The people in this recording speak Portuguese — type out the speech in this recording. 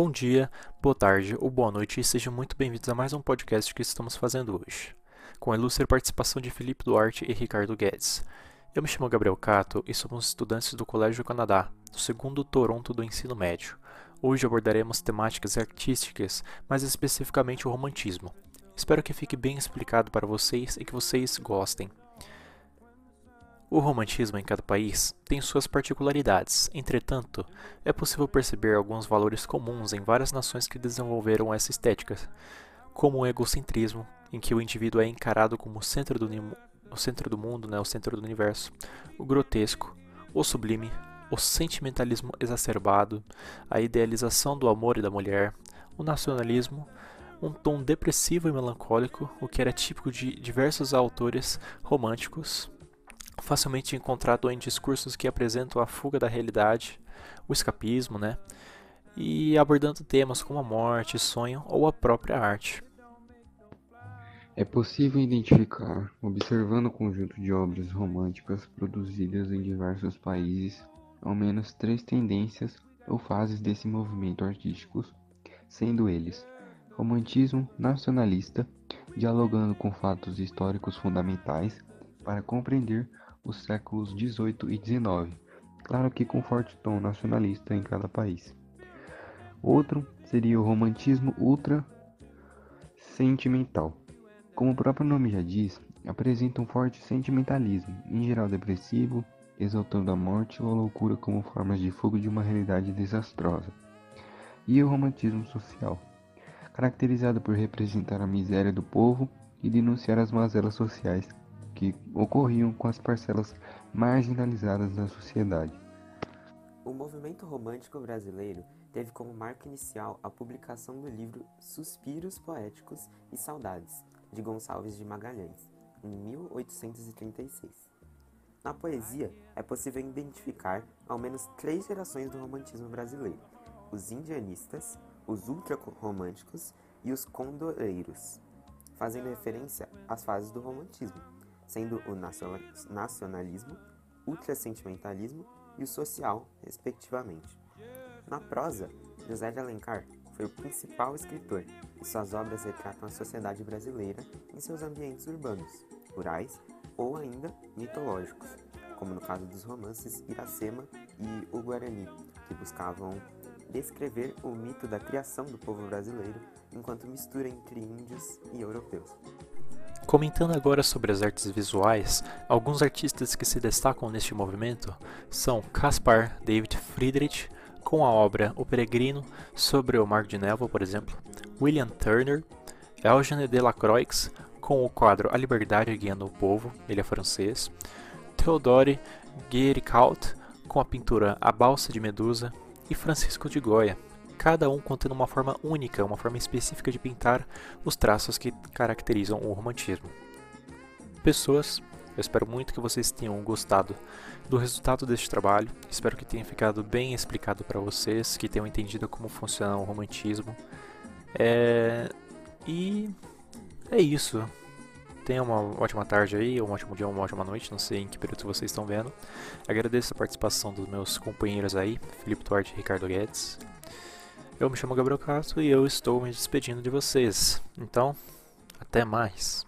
Bom dia, boa tarde ou boa noite e sejam muito bem-vindos a mais um podcast que estamos fazendo hoje, com a ilustre participação de Felipe Duarte e Ricardo Guedes. Eu me chamo Gabriel Cato e somos estudantes do Colégio Canadá, do segundo Toronto do ensino médio. Hoje abordaremos temáticas artísticas, mais especificamente o romantismo. Espero que fique bem explicado para vocês e que vocês gostem. O romantismo em cada país tem suas particularidades, entretanto, é possível perceber alguns valores comuns em várias nações que desenvolveram essa estética, como o egocentrismo, em que o indivíduo é encarado como o centro do, o centro do mundo, né, o centro do universo, o grotesco, o sublime, o sentimentalismo exacerbado, a idealização do amor e da mulher, o nacionalismo, um tom depressivo e melancólico, o que era típico de diversos autores românticos facilmente encontrado em discursos que apresentam a fuga da realidade, o escapismo, né? E abordando temas como a morte, sonho ou a própria arte. É possível identificar, observando o conjunto de obras românticas produzidas em diversos países, ao menos três tendências ou fases desse movimento artístico, sendo eles romantismo nacionalista, dialogando com fatos históricos fundamentais para compreender os séculos XVIII e XIX, claro que com forte tom nacionalista em cada país. Outro seria o romantismo ultra sentimental. Como o próprio nome já diz, apresenta um forte sentimentalismo, em geral depressivo, exaltando a morte ou a loucura como formas de fogo de uma realidade desastrosa. E o romantismo social, caracterizado por representar a miséria do povo e denunciar as mazelas sociais que ocorriam com as parcelas marginalizadas da sociedade. O movimento romântico brasileiro teve como marco inicial a publicação do livro Suspiros Poéticos e Saudades, de Gonçalves de Magalhães, em 1836. Na poesia, é possível identificar ao menos três gerações do romantismo brasileiro: os indianistas, os ultrarromânticos e os condoreiros, fazendo referência às fases do romantismo sendo o nacionalismo, ultrasentimentalismo e o social, respectivamente. Na prosa, José de Alencar foi o principal escritor e suas obras retratam a sociedade brasileira em seus ambientes urbanos, rurais ou ainda mitológicos, como no caso dos romances Iracema e O Guarani, que buscavam descrever o mito da criação do povo brasileiro enquanto mistura entre índios e europeus. Comentando agora sobre as artes visuais, alguns artistas que se destacam neste movimento são Caspar David Friedrich, com a obra O Peregrino sobre o Mar de Névoa, por exemplo, William Turner, Eugène Delacroix, com o quadro A Liberdade Guiando o Povo, ele é francês, Theodore Guéricault, com a pintura A Balsa de Medusa, e Francisco de Goya, cada um contendo uma forma única, uma forma específica de pintar os traços que caracterizam o romantismo. Pessoas, eu espero muito que vocês tenham gostado do resultado deste trabalho. Espero que tenha ficado bem explicado para vocês, que tenham entendido como funciona o romantismo. É... E é isso. Tenha uma ótima tarde aí, um ótimo dia, uma ótima noite, não sei em que período vocês estão vendo. Agradeço a participação dos meus companheiros aí, Felipe Duarte e Ricardo Guedes. Eu me chamo Gabriel Castro e eu estou me despedindo de vocês. Então, até mais.